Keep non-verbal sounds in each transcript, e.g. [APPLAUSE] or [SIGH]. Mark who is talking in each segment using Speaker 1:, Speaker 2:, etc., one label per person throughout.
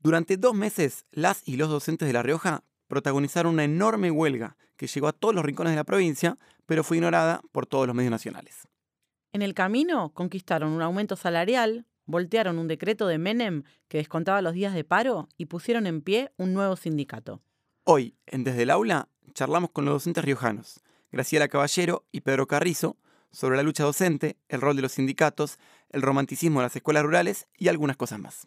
Speaker 1: Durante dos meses, las y los docentes de La Rioja protagonizaron una enorme huelga que llegó a todos los rincones de la provincia, pero fue ignorada por todos los medios nacionales.
Speaker 2: En el camino conquistaron un aumento salarial, voltearon un decreto de Menem que descontaba los días de paro y pusieron en pie un nuevo sindicato.
Speaker 1: Hoy, en Desde el Aula, charlamos con los docentes riojanos, Graciela Caballero y Pedro Carrizo, sobre la lucha docente, el rol de los sindicatos, el romanticismo de las escuelas rurales y algunas cosas más.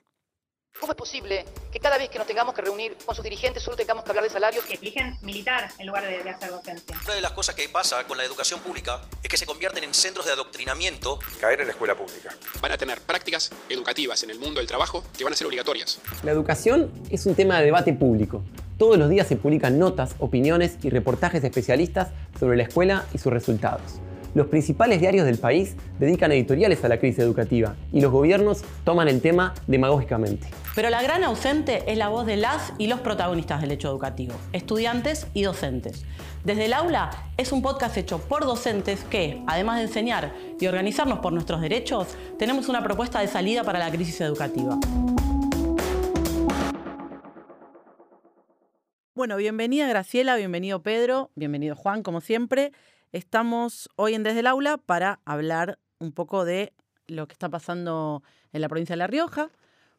Speaker 3: ¿Cómo es posible que cada vez que nos tengamos que reunir con sus dirigentes solo tengamos que hablar de salarios?
Speaker 4: Que eligen militar en lugar de, de, hacer docencia.
Speaker 5: Una de las cosas que pasa con la educación pública es que se convierten en centros de adoctrinamiento.
Speaker 6: Caer en la escuela pública.
Speaker 7: Van a tener prácticas educativas en el mundo del trabajo que van a ser obligatorias.
Speaker 8: La educación es un tema de debate público. Todos los días se publican notas, opiniones y reportajes de especialistas sobre la escuela y sus resultados. Los principales diarios del país dedican editoriales a la crisis educativa y los gobiernos toman el tema demagógicamente.
Speaker 2: Pero la gran ausente es la voz de las y los protagonistas del hecho educativo, estudiantes y docentes. Desde el aula es un podcast hecho por docentes que, además de enseñar y organizarnos por nuestros derechos, tenemos una propuesta de salida para la crisis educativa. Bueno, bienvenida Graciela, bienvenido Pedro, bienvenido Juan, como siempre. Estamos hoy en Desde el Aula para hablar un poco de lo que está pasando en la provincia de La Rioja,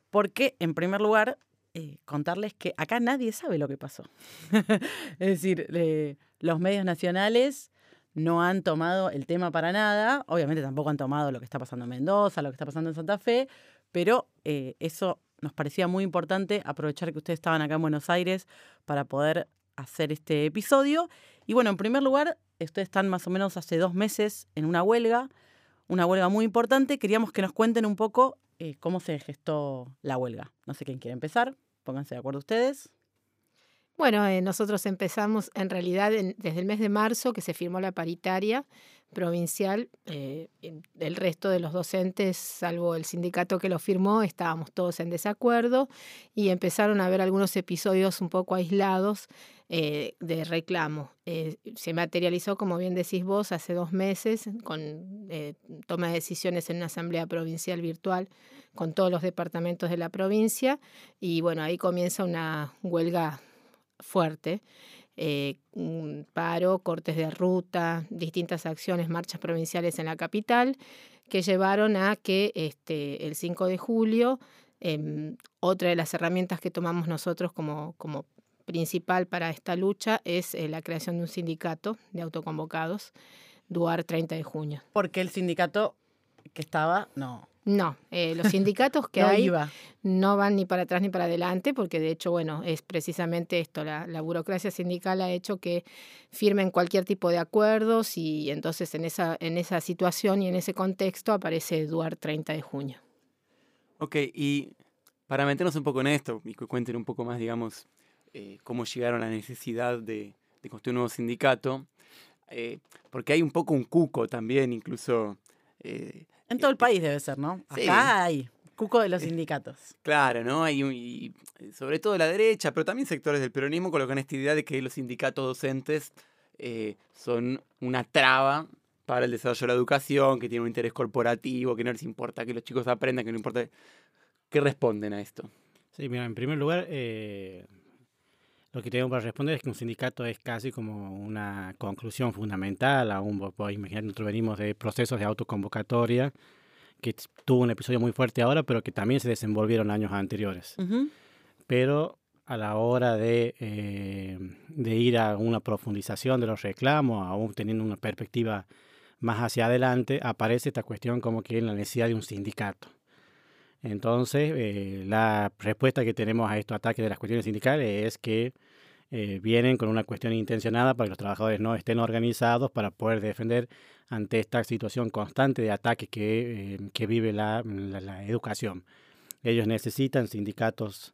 Speaker 2: porque, en primer lugar, eh, contarles que acá nadie sabe lo que pasó. [LAUGHS] es decir, eh, los medios nacionales no han tomado el tema para nada, obviamente tampoco han tomado lo que está pasando en Mendoza, lo que está pasando en Santa Fe, pero eh, eso nos parecía muy importante aprovechar que ustedes estaban acá en Buenos Aires para poder hacer este episodio. Y bueno, en primer lugar, ustedes están más o menos hace dos meses en una huelga, una huelga muy importante. Queríamos que nos cuenten un poco eh, cómo se gestó la huelga. No sé quién quiere empezar, pónganse de acuerdo ustedes.
Speaker 9: Bueno, eh, nosotros empezamos en realidad en, desde el mes de marzo que se firmó la paritaria provincial. Eh, el resto de los docentes, salvo el sindicato que lo firmó, estábamos todos en desacuerdo y empezaron a haber algunos episodios un poco aislados eh, de reclamo. Eh, se materializó, como bien decís vos, hace dos meses con eh, toma de decisiones en una asamblea provincial virtual con todos los departamentos de la provincia y bueno, ahí comienza una huelga fuerte. Eh, paro, cortes de ruta, distintas acciones, marchas provinciales en la capital, que llevaron a que este, el 5 de julio, eh, otra de las herramientas que tomamos nosotros como, como principal para esta lucha es eh, la creación de un sindicato de autoconvocados, DUAR 30 de junio.
Speaker 2: Porque el sindicato que estaba, no.
Speaker 9: No, eh, los [LAUGHS] sindicatos que
Speaker 2: no
Speaker 9: hay
Speaker 2: iba.
Speaker 9: no van ni para atrás ni para adelante, porque de hecho, bueno, es precisamente esto, la, la, burocracia sindical ha hecho que firmen cualquier tipo de acuerdos y entonces en esa, en esa situación y en ese contexto aparece DUAR 30 de junio.
Speaker 1: Ok, y para meternos un poco en esto y que cuenten un poco más, digamos, eh, cómo llegaron a la necesidad de, de construir un nuevo sindicato, eh, porque hay un poco un cuco también, incluso...
Speaker 2: Eh, en todo el país debe ser, ¿no? Acá hay cuco de los sindicatos.
Speaker 1: Claro, ¿no? Hay un, y sobre todo la derecha, pero también sectores del peronismo colocan esta idea de que los sindicatos docentes son una traba para el desarrollo de la educación, que tienen un interés corporativo, que no les importa que los chicos aprendan, que no importa... ¿Qué responden a esto?
Speaker 10: Sí, mira, en primer lugar, eh, lo que tengo para responder es que un sindicato es casi como una conclusión fundamental. Aún podés imaginar, nosotros venimos de procesos de autoconvocatoria que tuvo un episodio muy fuerte ahora, pero que también se desenvolvieron años anteriores. Uh -huh. Pero a la hora de, eh, de, ir a una profundización de los reclamos, aún teniendo una perspectiva más hacia adelante, aparece esta cuestión como que la necesidad de un sindicato. Entonces, eh, la respuesta que tenemos a estos ataques de las cuestiones sindicales es que eh, vienen con una cuestión intencionada para que los trabajadores no estén organizados para poder defender ante esta situación constante de ataques que, eh, que vive la, la, la, educación. Ellos necesitan sindicatos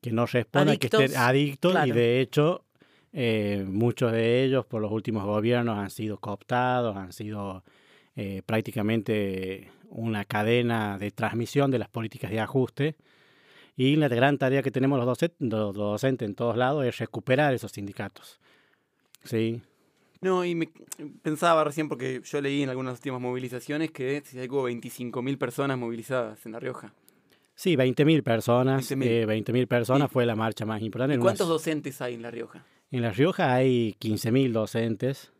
Speaker 10: que no respondan, adictos, que estén adictos claro. y de hecho eh, muchos de ellos por los últimos gobiernos han sido cooptados, han sido prácticamente una cadena de transmisión de las políticas de ajuste. Y la gran tarea que tenemos los, docentes, los docentes en todos lados es recuperar esos sindicatos. Sí.
Speaker 1: No, y me pensaba recién, porque yo leí en algunas últimas movilizaciones que hubo 25.000 personas movilizadas en La Rioja.
Speaker 10: Sí, 20.000 personas.
Speaker 1: 20.000.
Speaker 10: eh, 20.000 personas
Speaker 1: ¿Y-
Speaker 10: fue la marcha más importante.
Speaker 1: ¿Y
Speaker 10: en una
Speaker 1: cuántos docentes hay en La Rioja?
Speaker 10: En La Rioja hay 15.000 docentes.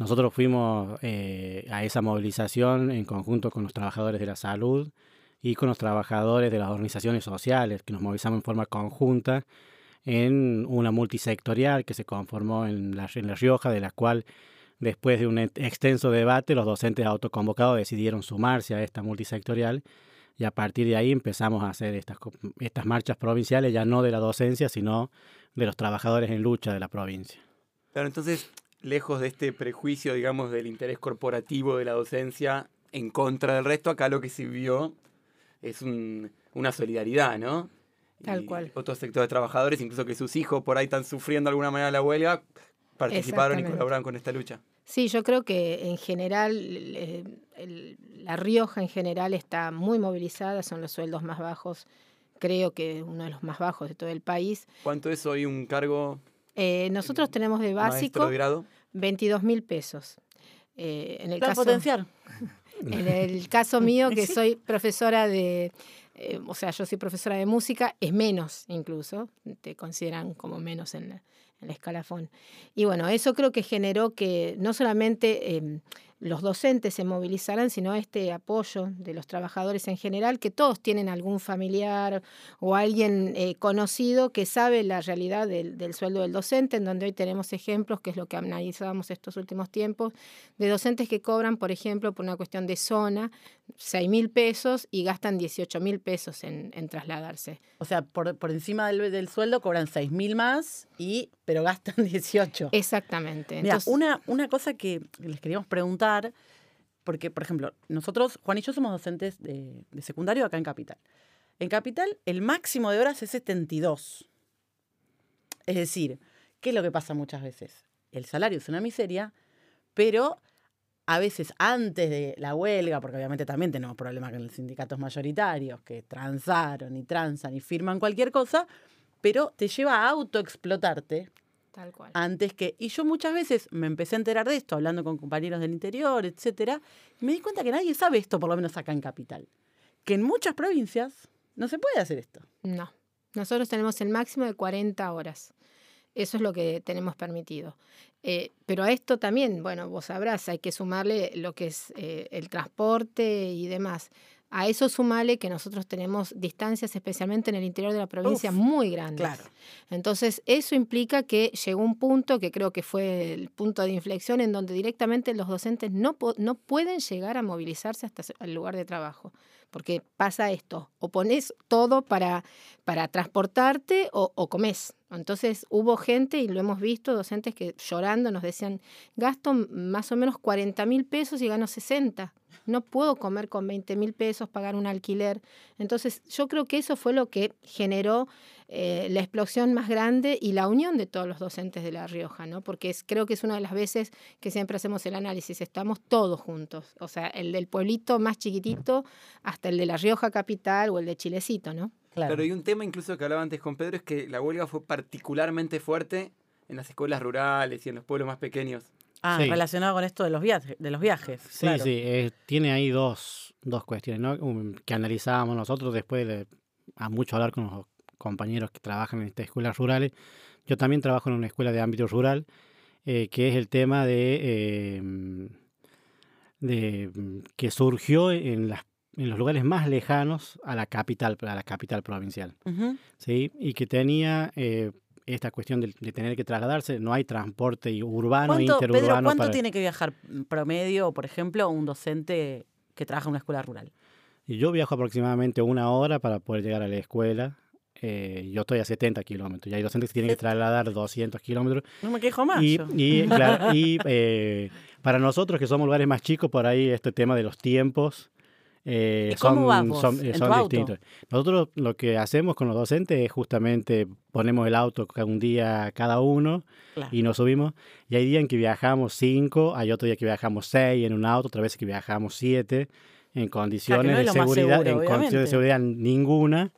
Speaker 10: Nosotros fuimos eh, a esa movilización en conjunto con los trabajadores de la salud y con los trabajadores de las organizaciones sociales, que nos movilizamos en forma conjunta en una multisectorial que se conformó en La, en la Rioja, de la cual después de un e- extenso debate los docentes autoconvocados decidieron sumarse a esta multisectorial y a partir de ahí empezamos a hacer estas, estas marchas provinciales, ya no de la docencia, sino de los trabajadores en lucha de la provincia.
Speaker 1: Claro, entonces, lejos de este prejuicio, digamos, del interés corporativo de la docencia en contra del resto, acá lo que se vio es un- una solidaridad, ¿no?
Speaker 9: Tal
Speaker 1: Y
Speaker 9: cual.
Speaker 1: Otros sectores de trabajadores, incluso que sus hijos por ahí están sufriendo de alguna manera la huelga, participaron y colaboraron con esta lucha.
Speaker 9: Sí, yo creo que en general, eh, el- La Rioja en general está muy movilizada, son los sueldos más bajos, creo que uno de los más bajos de todo el país.
Speaker 1: ¿Cuánto es hoy un cargo
Speaker 9: Eh, nosotros tenemos de básico
Speaker 1: de grado?
Speaker 9: 22 mil pesos. Eh, en, el
Speaker 2: Plan
Speaker 9: caso,
Speaker 2: potenciar. [LAUGHS]
Speaker 9: en el caso mío, que
Speaker 2: Sí.
Speaker 9: soy profesora de, eh, o sea, yo soy profesora de música, es menos incluso, te consideran como menos en, la- en el escalafón. Y bueno, eso creo que generó que no solamente eh, los docentes se movilizaran, sino este apoyo de los trabajadores en general, que todos tienen algún familiar o alguien eh, conocido que sabe la realidad del, del sueldo del docente, en donde hoy tenemos ejemplos, que es lo que analizábamos estos últimos tiempos, de docentes que cobran, por ejemplo, por una cuestión de zona, 6 mil pesos y gastan 18 mil pesos en, en trasladarse.
Speaker 2: O sea, por, por encima del, del sueldo cobran 6 mil más, y, pero gastan [LAUGHS] 18.
Speaker 9: Exactamente.
Speaker 2: Mira,
Speaker 9: Entonces,
Speaker 2: una, una cosa que les queríamos preguntar, porque, por ejemplo, nosotros, Juan y yo somos docentes de, de secundario acá en Capital. En Capital, el máximo de horas es 72. Es decir, ¿qué es lo que pasa muchas veces? El salario es una miseria, pero a veces antes de la huelga, porque obviamente también tenemos problemas con los sindicatos mayoritarios que transaron y transan y firman cualquier cosa, pero te lleva a autoexplotarte
Speaker 9: tal cual.
Speaker 2: antes que. Y yo muchas veces me empecé a enterar de esto, hablando con compañeros del interior, etcétera, y me di cuenta que nadie sabe esto, por lo menos acá en Capital. Que en muchas provincias no se puede hacer esto.
Speaker 9: No. Nosotros tenemos el máximo de 40 horas. Eso es lo que tenemos permitido. Eh, pero a esto también, bueno, vos sabrás, hay que sumarle lo que es eh, el transporte y demás. A eso sumale que nosotros tenemos distancias, especialmente en el interior de la provincia,
Speaker 2: Uf,
Speaker 9: muy grandes.
Speaker 2: claro.
Speaker 9: Entonces, eso implica que llegó un punto, que creo que fue el punto de inflexión, en donde directamente los docentes no, no pueden llegar a movilizarse hasta el lugar de trabajo. Porque pasa esto, o pones todo para, para transportarte o, o comes. Entonces hubo gente, y lo hemos visto, docentes que llorando nos decían, gasto más o menos 40 mil pesos y gano 60. No puedo comer con 20 mil pesos, pagar un alquiler. Entonces yo creo que eso fue lo que generó eh, la explosión más grande y la unión de todos los docentes de La Rioja, ¿no? Porque es, creo que es una de las veces que siempre hacemos el análisis, estamos todos juntos, o sea, el del pueblito más chiquitito hasta el de La Rioja capital o el de Chilecito, ¿no?
Speaker 2: Claro.
Speaker 1: Claro, y un tema incluso que hablaba antes con Pedro es que la huelga fue particularmente fuerte en las escuelas rurales y en los pueblos más pequeños.
Speaker 2: Ah,
Speaker 10: Sí.
Speaker 2: relacionado con esto de los viajes. De los viajes
Speaker 10: Sí,
Speaker 2: claro.
Speaker 10: sí, eh, tiene ahí dos, dos cuestiones ¿no? Um, que analizábamos nosotros después de a mucho hablar con los compañeros que trabajan en estas escuelas rurales. Yo también trabajo en una escuela de ámbito rural, eh, que es el tema de, eh, de que surgió en, las, en los lugares más lejanos a la capital, a la capital provincial. ¿sí? Y que tenía eh, esta cuestión de, de tener que trasladarse, no hay transporte urbano
Speaker 2: ¿Cuánto, Pedro,
Speaker 10: interurbano.
Speaker 2: ¿cuánto
Speaker 10: para-
Speaker 2: tiene que viajar mm, promedio, por ejemplo, un docente que trabaja en una escuela rural?
Speaker 10: Yo viajo aproximadamente una hora para poder llegar a la escuela. Eh, yo estoy a 70 kilómetros y hay docentes que tienen que trasladar 200 kilómetros.
Speaker 2: No me quejo más.
Speaker 10: Y, y, claro, y, [LAUGHS] eh, para nosotros que somos lugares más chicos, por ahí este tema de los tiempos eh,
Speaker 2: ¿Y cómo
Speaker 10: son, son, eh,
Speaker 2: ¿En
Speaker 10: son
Speaker 2: tu auto?
Speaker 10: distintos. Nosotros lo que hacemos con los docentes es justamente ponemos el auto un día cada uno
Speaker 2: Claro.
Speaker 10: y nos subimos. Y hay días en que viajamos cinco, hay otro día que viajamos seis en un auto, otra vez que viajamos siete en condiciones
Speaker 2: es
Speaker 10: de
Speaker 2: lo más
Speaker 10: seguridad,
Speaker 2: seguro,
Speaker 10: en condiciones de
Speaker 2: obviamente.
Speaker 10: seguridad ninguna.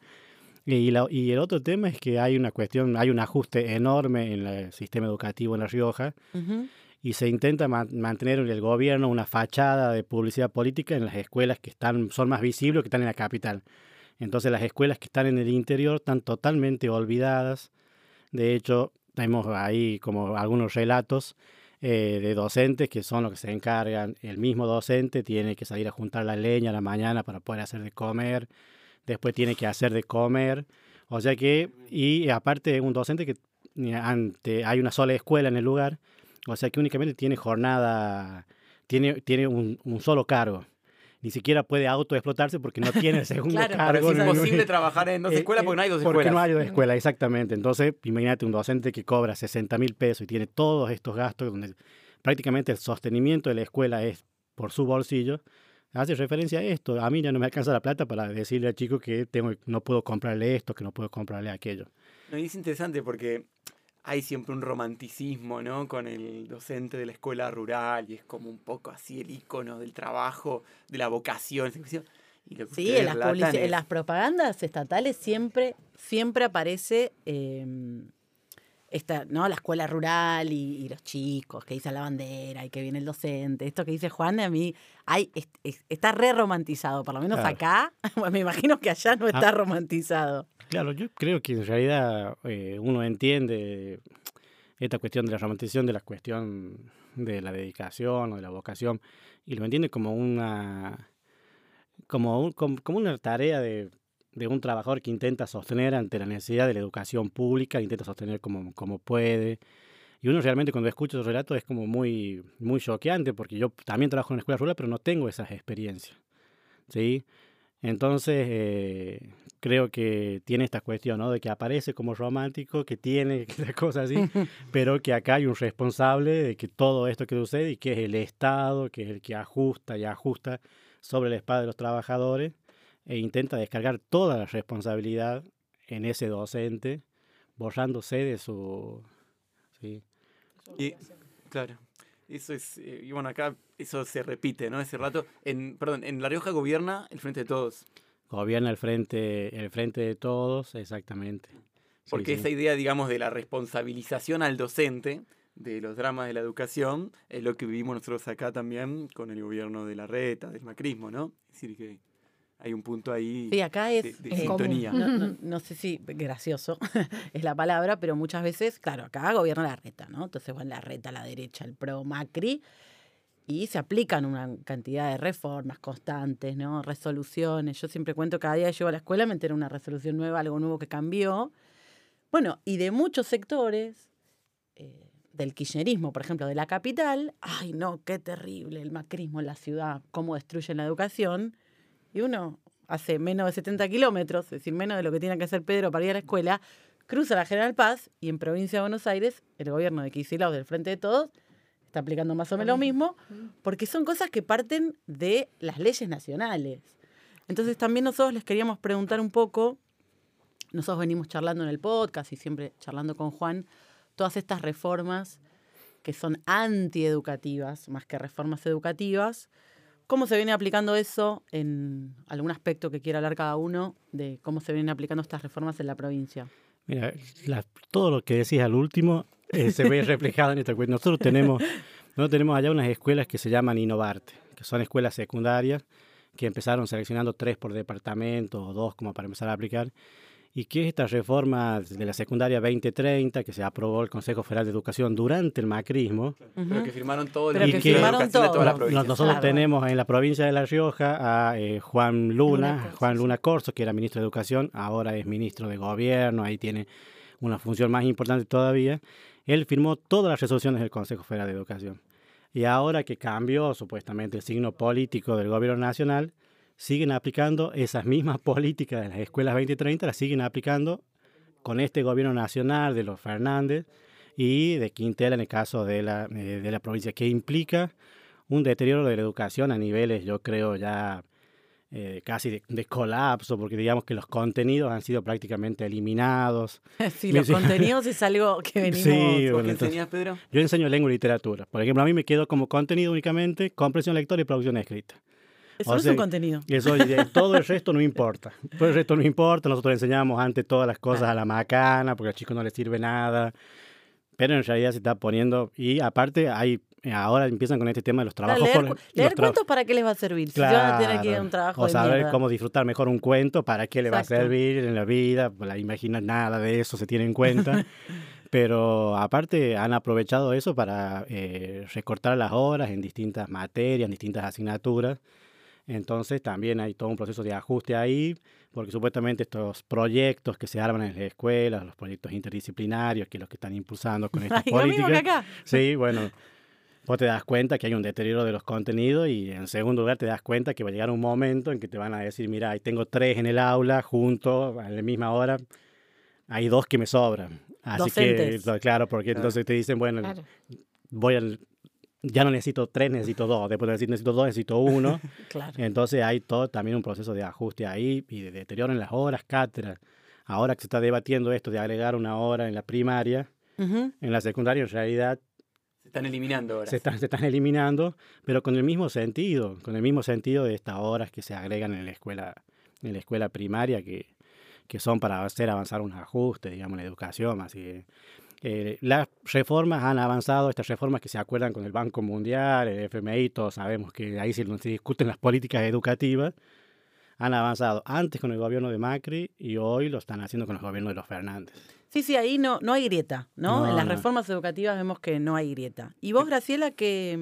Speaker 10: Y, la- y el otro tema es que hay una cuestión, hay un ajuste enorme en el sistema educativo en La Rioja
Speaker 2: Ujú.
Speaker 10: Y se intenta ma- mantener en el gobierno una fachada de publicidad política en las escuelas que están, son más visibles que están en la capital. Entonces las escuelas que están en el interior están totalmente olvidadas. De hecho, tenemos ahí como algunos relatos eh, de docentes que son los que se encargan. El mismo docente tiene que salir a juntar la leña a la mañana para poder hacer de comer. Después tiene que hacer de comer. O sea que, y aparte un docente que ante, hay una sola escuela en el lugar, o sea que únicamente tiene jornada, tiene, tiene un, un solo cargo ni siquiera puede autoexplotarse porque no tiene el [LAUGHS] segundo
Speaker 1: claro,
Speaker 10: cargo.
Speaker 1: Es imposible trabajar en dos escuelas porque no hay dos escuelas.
Speaker 10: Porque no hay dos escuelas, exactamente. Entonces, imagínate un docente que cobra 60 mil pesos y tiene todos estos gastos donde prácticamente el sostenimiento de la escuela es por su bolsillo. Hace referencia a esto. A mí ya no me alcanza la plata para decirle al chico que tengo, no puedo comprarle esto, que no puedo comprarle aquello.
Speaker 1: No, y es interesante porque hay siempre un romanticismo, ¿no? Con el docente de la escuela rural y es como un poco así el icono del trabajo, de la vocación.
Speaker 2: Y lo que sí, en las, en las, propagandas estatales siempre, siempre aparece eh, esta, ¿no? la escuela rural y, los chicos que dicen la bandera y que viene el docente. Esto que dice Juan, a mí hay, está re romantizado, por lo menos acá. [LAUGHS] me imagino que allá no está ah. romantizado.
Speaker 10: Claro, yo creo que en realidad eh, uno entiende esta cuestión de la romantización de la cuestión de la dedicación o de la vocación y lo entiende como una como, como, una tarea de, de, un trabajador que intenta sostener ante la necesidad de la educación pública, intenta sostener como, como puede. Y uno realmente cuando escucha esos relatos es como muy, muy choqueante porque yo también trabajo en una escuela rural pero no tengo esas experiencias. ¿sí? Entonces, eh, creo que tiene esta cuestión, ¿no? De que aparece como romántico, que tiene [LAUGHS] cosas así, [LAUGHS] pero que acá hay un responsable de que todo esto que sucede y que es el Estado, que es el que ajusta y ajusta sobre la espada de los trabajadores e intenta descargar toda la responsabilidad en ese docente, borrándose de su... ¿sí?
Speaker 1: Y, claro, eso es, eh, y bueno, acá eso se repite, ¿no? Ese rato, en, perdón, en La Rioja gobierna el Frente de Todos.
Speaker 10: Gobierna el frente, el frente de todos, exactamente.
Speaker 1: Porque esa idea, digamos, de la responsabilización al docente de los dramas de la educación es lo que vivimos nosotros acá también con el gobierno de la reta, del macrismo, ¿no? Es decir, que hay un punto ahí
Speaker 2: sí, acá es,
Speaker 1: de, sintonía.
Speaker 2: No, no, sé si gracioso [LAUGHS] es la palabra, pero muchas veces, claro, acá gobierna la reta, ¿no? Entonces, bueno, la reta, la derecha, el pro Macri, y se aplican una cantidad de reformas constantes, ¿no? Resoluciones. Yo siempre cuento, cada día que llego a la escuela me entero una resolución nueva, algo nuevo que cambió. Bueno, y de muchos sectores, eh, del kirchnerismo, por ejemplo, de la capital, ay no, qué terrible el macrismo en la ciudad, cómo destruyen la educación. Y uno hace menos de 70 kilómetros, es decir, menos de lo que tiene que hacer Pedro para ir a la escuela, cruza la General Paz y en provincia de Buenos Aires, el gobierno de Kicillof del Frente de Todos está aplicando más o menos lo mismo, porque son cosas que parten de las leyes nacionales. Entonces también nosotros les queríamos preguntar un poco, nosotros venimos charlando en el podcast y siempre charlando con Juan, todas estas reformas que son antieducativas, más que reformas educativas, ¿cómo se viene aplicando eso en algún aspecto que quiera hablar cada uno de cómo se vienen aplicando estas reformas en la provincia?
Speaker 10: Mira, todo lo que decís al último eh, se ve [LAUGHS] reflejado en esta cuestión. Nosotros tenemos, nosotros tenemos allá unas escuelas que se llaman Innovarte, que son escuelas secundarias que empezaron seleccionando tres por departamento o dos como para empezar a aplicar. Y que esta reforma de la secundaria 2030 que se aprobó el Consejo Federal de Educación durante el macrismo.
Speaker 1: Pero que firmaron todo
Speaker 2: el que firmaron todo.
Speaker 10: La Nosotros tenemos en la provincia de La Rioja a eh, Juan Luna, Juan Luna Corso, que era ministro de Educación, ahora es ministro de Gobierno, ahí tiene una función más importante todavía él firmó todas las resoluciones del Consejo Federal de Educación. Y ahora que cambió supuestamente el signo político del gobierno nacional, siguen aplicando esas mismas [LAUGHS] políticas de las escuelas 2030, las siguen aplicando con este gobierno nacional de los Fernández y de Quintela en el caso de la, eh, de la provincia, que implica un deterioro de la educación a niveles, yo creo, ya eh, casi de, colapso, porque digamos que los contenidos han sido prácticamente eliminados. [LAUGHS]
Speaker 2: sí, los contenidos es algo [LAUGHS] que venimos...
Speaker 1: Sí, bueno, enseñas, Pedro?
Speaker 10: Yo enseño lengua y literatura. Por ejemplo, a mí me quedo como contenido únicamente comprensión lectora y producción escrita.
Speaker 2: Eso es un contenido.
Speaker 10: Eso, todo el resto no importa. Todo el resto no importa. Nosotros enseñamos antes todas las cosas a la macana, porque al chico no le sirve nada. Pero en realidad se está poniendo... Y aparte hay ahora empiezan con este tema de los trabajos.
Speaker 2: leer,
Speaker 10: por-
Speaker 2: leer
Speaker 10: tra-
Speaker 2: cuentos, ¿para qué les va a servir? Si van a tener que ir a un trabajo
Speaker 10: o saber
Speaker 2: mierda.
Speaker 10: cómo disfrutar mejor un cuento, para qué le va a
Speaker 2: Exacto.
Speaker 10: servir en la vida, pues la imagina nada de eso se tiene en cuenta. [LAUGHS] Pero aparte han aprovechado eso para eh, recortar las horas en distintas materias, en distintas asignaturas. Entonces también hay todo un proceso de ajuste ahí, porque supuestamente estos proyectos que se arman en las escuelas, los proyectos interdisciplinarios, que es lo que están impulsando con [LAUGHS] estas
Speaker 2: Ay, lo mismo que
Speaker 10: políticas.
Speaker 2: acá.
Speaker 10: Sí, bueno, vos te das cuenta que hay un deterioro de los contenidos y en segundo lugar te das cuenta que va a llegar un momento en que te van a decir, mira, ahí tengo tres en el aula juntos a la misma hora, hay dos que me sobran. Así
Speaker 2: Docentes.
Speaker 10: que, claro, porque
Speaker 1: Claro.
Speaker 10: entonces te dicen, bueno,
Speaker 9: Claro.
Speaker 10: voy al, ya no necesito tres, necesito dos, después de decir necesito dos, necesito uno. [LAUGHS]
Speaker 2: Claro.
Speaker 10: Entonces hay todo también un proceso de ajuste ahí y de deterioro en las horas, cátedras. Ahora que se está debatiendo esto de agregar una hora en la primaria,
Speaker 2: Ujú.
Speaker 10: en la secundaria en realidad
Speaker 1: Se están eliminando ahora.
Speaker 10: se están, se están eliminando, pero con el mismo sentido, con el mismo sentido de estas horas que se agregan en la escuela, en la escuela primaria, que, que son para hacer avanzar unos ajustes, digamos, en la educación. Así que, eh, las reformas han avanzado, estas reformas que se acuerdan con el Banco Mundial, el FMI, todos sabemos que ahí se, se discuten las políticas educativas, han avanzado antes con el gobierno de Macri y hoy lo están haciendo con el gobierno de los Fernández.
Speaker 2: Sí, sí, ahí no, no hay grieta, ¿no?
Speaker 10: No,
Speaker 2: en las
Speaker 10: no.
Speaker 2: reformas educativas vemos que no hay grieta. ¿Y vos, Graciela, qué,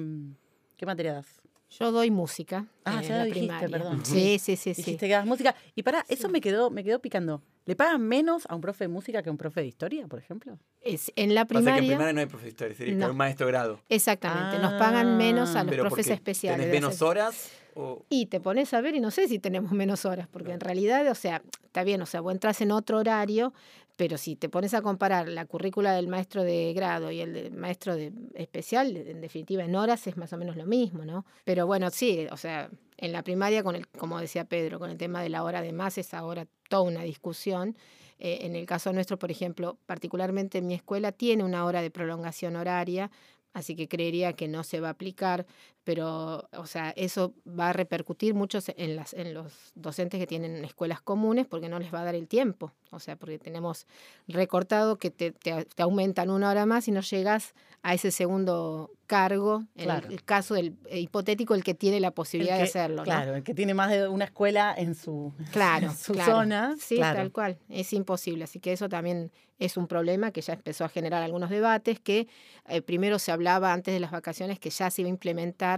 Speaker 2: qué materia das?
Speaker 9: Yo doy música.
Speaker 2: Ah,
Speaker 9: en
Speaker 2: ya lo dijiste,
Speaker 9: primaria.
Speaker 2: perdón.
Speaker 9: Sí, sí, sí, sí.
Speaker 2: Dijiste que das música. Y para, eso me quedó, me quedó picando. ¿Le pagan menos a un profe de música que a un profe de historia, por ejemplo?
Speaker 9: Es- en la
Speaker 1: Pasa que en
Speaker 9: primaria,
Speaker 1: primaria no hay profesor de historia, sería
Speaker 9: No.
Speaker 1: un maestro grado.
Speaker 9: exactamente, nos pagan menos a los
Speaker 1: Pero
Speaker 9: profes especiales.
Speaker 1: ¿Tenés
Speaker 9: de
Speaker 1: menos horas? O...
Speaker 9: Y te pones a ver y no sé si tenemos menos horas, porque en realidad, o sea, está bien, o sea, vos entras en otro horario, pero si te pones a comparar la currícula del maestro de grado y el del maestro de especial, en definitiva, en horas es más o menos lo mismo, ¿no? Pero bueno, sí, o sea, en la primaria, con el, como decía Pedro, con el tema de la hora de más, es ahora toda una discusión. Eh, en el caso nuestro, por ejemplo, particularmente en mi escuela, tiene una hora de prolongación horaria, así que creería que no se va a aplicar, pero, o sea, eso va a repercutir mucho en, las, en los docentes que tienen escuelas comunes porque no les va a dar el tiempo, o sea, porque tenemos recortado que te, te- te aumentan una hora más y no llegas a ese segundo cargo, en el-
Speaker 2: Claro.
Speaker 9: el, caso del eh, hipotético, el que tiene la posibilidad
Speaker 2: El
Speaker 9: de hacerlo, ¿no?
Speaker 2: Claro, el que tiene más de una escuela en su, [LAUGHS]
Speaker 9: Claro,
Speaker 2: en su
Speaker 9: claro.
Speaker 2: zona.
Speaker 9: Sí,
Speaker 2: claro.
Speaker 9: tal cual. Es imposible. Así que eso también es un problema que ya empezó a generar algunos debates que eh, primero se hablaba antes de las vacaciones que ya se iba a implementar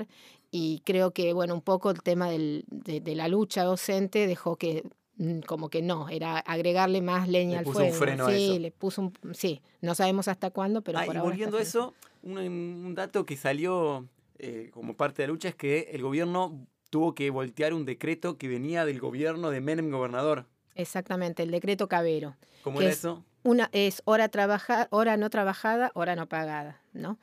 Speaker 9: y creo que, bueno, un poco el tema del- de, de la lucha docente dejó que mm, como que no, era agregarle más leña
Speaker 1: Le
Speaker 9: al
Speaker 1: puso un freno a
Speaker 9: sí,
Speaker 1: eso.
Speaker 9: le puso un, sí, no sabemos hasta cuándo, pero
Speaker 1: Ah,
Speaker 9: por
Speaker 1: y
Speaker 9: ahora
Speaker 1: volviendo a eso, un, un dato que salió eh, como parte de la lucha es que el gobierno tuvo que voltear un decreto que venía del gobierno de Menem gobernador.
Speaker 9: Exactamente, el decreto Cabero.
Speaker 1: ¿Cómo era
Speaker 9: es-
Speaker 1: eso?
Speaker 9: Una es hora, trabaja, hora no trabajada, hora no pagada, ¿no?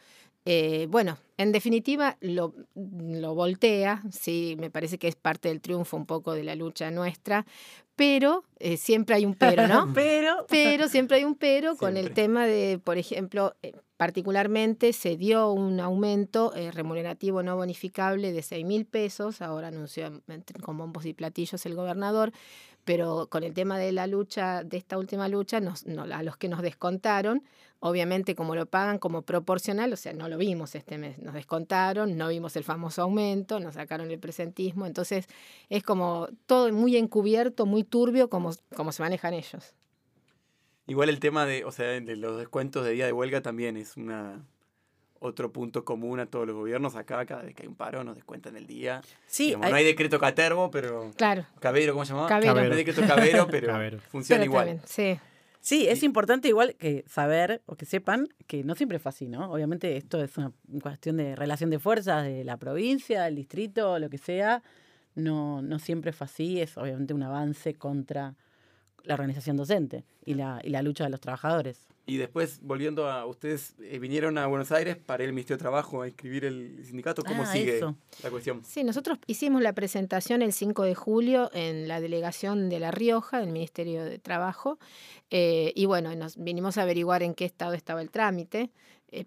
Speaker 9: Eh, bueno, en definitiva lo, lo voltea, sí, me parece que es parte del triunfo un poco de la lucha nuestra, pero eh, siempre hay un pero, ¿no? [LAUGHS]
Speaker 2: Pero,
Speaker 9: Pero siempre hay un pero con el tema de, por ejemplo, eh, particularmente se dio un aumento eh, remunerativo no bonificable de 6 mil pesos, ahora anunció con bombos y platillos el gobernador, pero con el tema de la lucha, de esta última lucha, nos, no, a los que nos descontaron, obviamente como lo pagan como proporcional, o sea, no lo vimos este mes, nos descontaron, no vimos el famoso aumento, nos sacaron el presentismo, entonces es como todo muy encubierto, muy turbio como, como se manejan ellos.
Speaker 1: Igual el tema de, o sea, de los descuentos de día de huelga también es una otro punto común a todos los gobiernos. Acá, cada vez que hay un paro, nos descuentan el día.
Speaker 2: sí,
Speaker 1: Digamos,
Speaker 2: hay-
Speaker 1: no hay decreto Caterbo, pero.
Speaker 9: Claro.
Speaker 1: Cabero, ¿cómo se llamaba?
Speaker 9: Cabero.
Speaker 1: No hay decreto Cabero, pero [LAUGHS]
Speaker 10: Cabero.
Speaker 1: funciona
Speaker 9: Pero
Speaker 1: igual.
Speaker 9: sí.
Speaker 2: Sí, es importante igual que saber o que sepan que no siempre fue así, ¿no? Obviamente esto es una cuestión de relación de fuerzas de la provincia, del distrito, lo que sea. No, no siempre fue así, es obviamente un avance contra la organización docente y la, y la lucha de los trabajadores.
Speaker 1: Y después, volviendo a ustedes, eh, vinieron a Buenos Aires para el Ministerio de Trabajo a inscribir el sindicato. ¿Cómo
Speaker 2: Ah,
Speaker 1: sigue
Speaker 2: eso.
Speaker 1: la cuestión?
Speaker 9: Sí, nosotros hicimos la presentación el 5 de julio en la delegación de La Rioja, del Ministerio de Trabajo, eh, y bueno, nos vinimos a averiguar en qué estado estaba el trámite,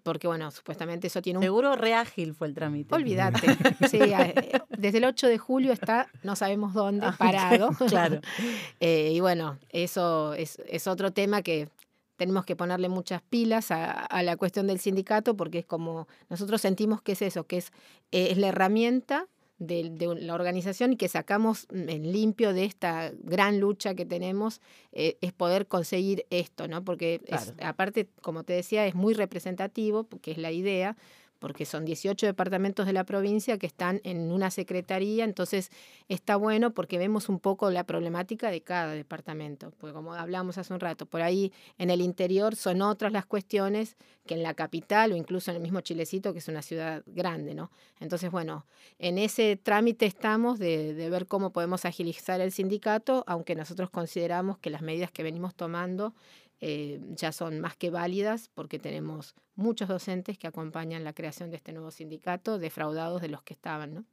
Speaker 9: porque bueno, supuestamente eso tiene un...
Speaker 2: Seguro reágil fue el trámite.
Speaker 9: Olvídate, [LAUGHS] sí, eh, desde el 8 de julio está, no sabemos dónde,
Speaker 2: Ah,
Speaker 9: parado. [LAUGHS]
Speaker 2: claro. [LAUGHS]
Speaker 9: Eh, y bueno, eso es, es otro tema que tenemos que ponerle muchas pilas a, a la cuestión del sindicato porque es como, nosotros sentimos que es eso, que es, eh, es la herramienta de, de la organización y que sacamos en limpio de esta gran lucha que tenemos eh, es poder conseguir esto, ¿no? Porque es- aparte, como te decía, es muy representativo, que es la idea, porque son 18 departamentos de la provincia que están en una secretaría, entonces está bueno porque vemos un poco la problemática de cada departamento, porque como hablamos hace un rato, por ahí en el interior son otras las cuestiones que en la capital o incluso en el mismo Chilecito, que es una ciudad grande, ¿no? Entonces, bueno, en ese trámite estamos de, de ver cómo podemos agilizar el sindicato, aunque nosotros consideramos que las medidas que venimos tomando eh, ya son más que válidas porque tenemos muchos docentes que acompañan la creación de este nuevo sindicato, defraudados de los que estaban, ¿no?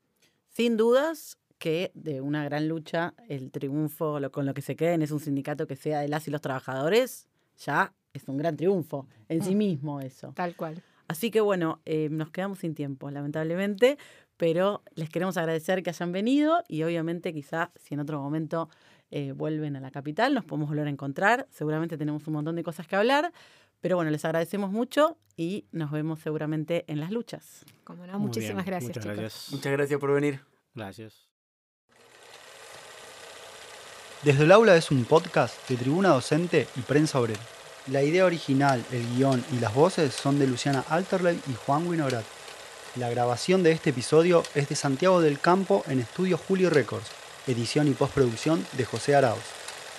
Speaker 2: Sin dudas que de una gran lucha, el triunfo lo- con lo que se queden es un sindicato que sea de las y los trabajadores, ya es un gran triunfo en sí
Speaker 9: Mm.
Speaker 2: mismo eso.
Speaker 9: Tal cual.
Speaker 2: Así que bueno, eh, nos quedamos sin tiempo, lamentablemente, pero les queremos agradecer que hayan venido y obviamente quizá si en otro momento eh, vuelven a la capital nos podemos volver a encontrar. Seguramente tenemos un montón de cosas que hablar, pero bueno, les agradecemos mucho y nos vemos seguramente en las luchas.
Speaker 9: Como no,
Speaker 10: Muy
Speaker 9: muchísimas
Speaker 10: bien,
Speaker 9: gracias,
Speaker 10: Muchas
Speaker 9: chicos.
Speaker 10: gracias.
Speaker 1: Muchas gracias por venir.
Speaker 10: Gracias.
Speaker 6: Desde el aula es un podcast de tribuna docente y prensa obrera. La idea original, el guion y las voces son de Luciana Alterley y Juan Winograd. La grabación de este episodio es de Santiago del Campo en Estudio Julio Records, edición y postproducción de José Arauz.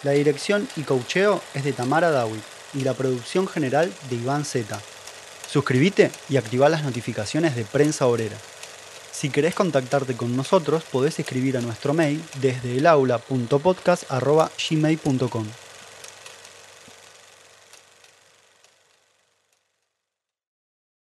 Speaker 6: La dirección y coacheo es de Tamara Dawit y la producción general de Iván Zeta. Suscríbete y activa las notificaciones de Prensa Obrera. Si querés contactarte con nosotros, podés escribir a nuestro mail desde elaula.podcast.gmail.com.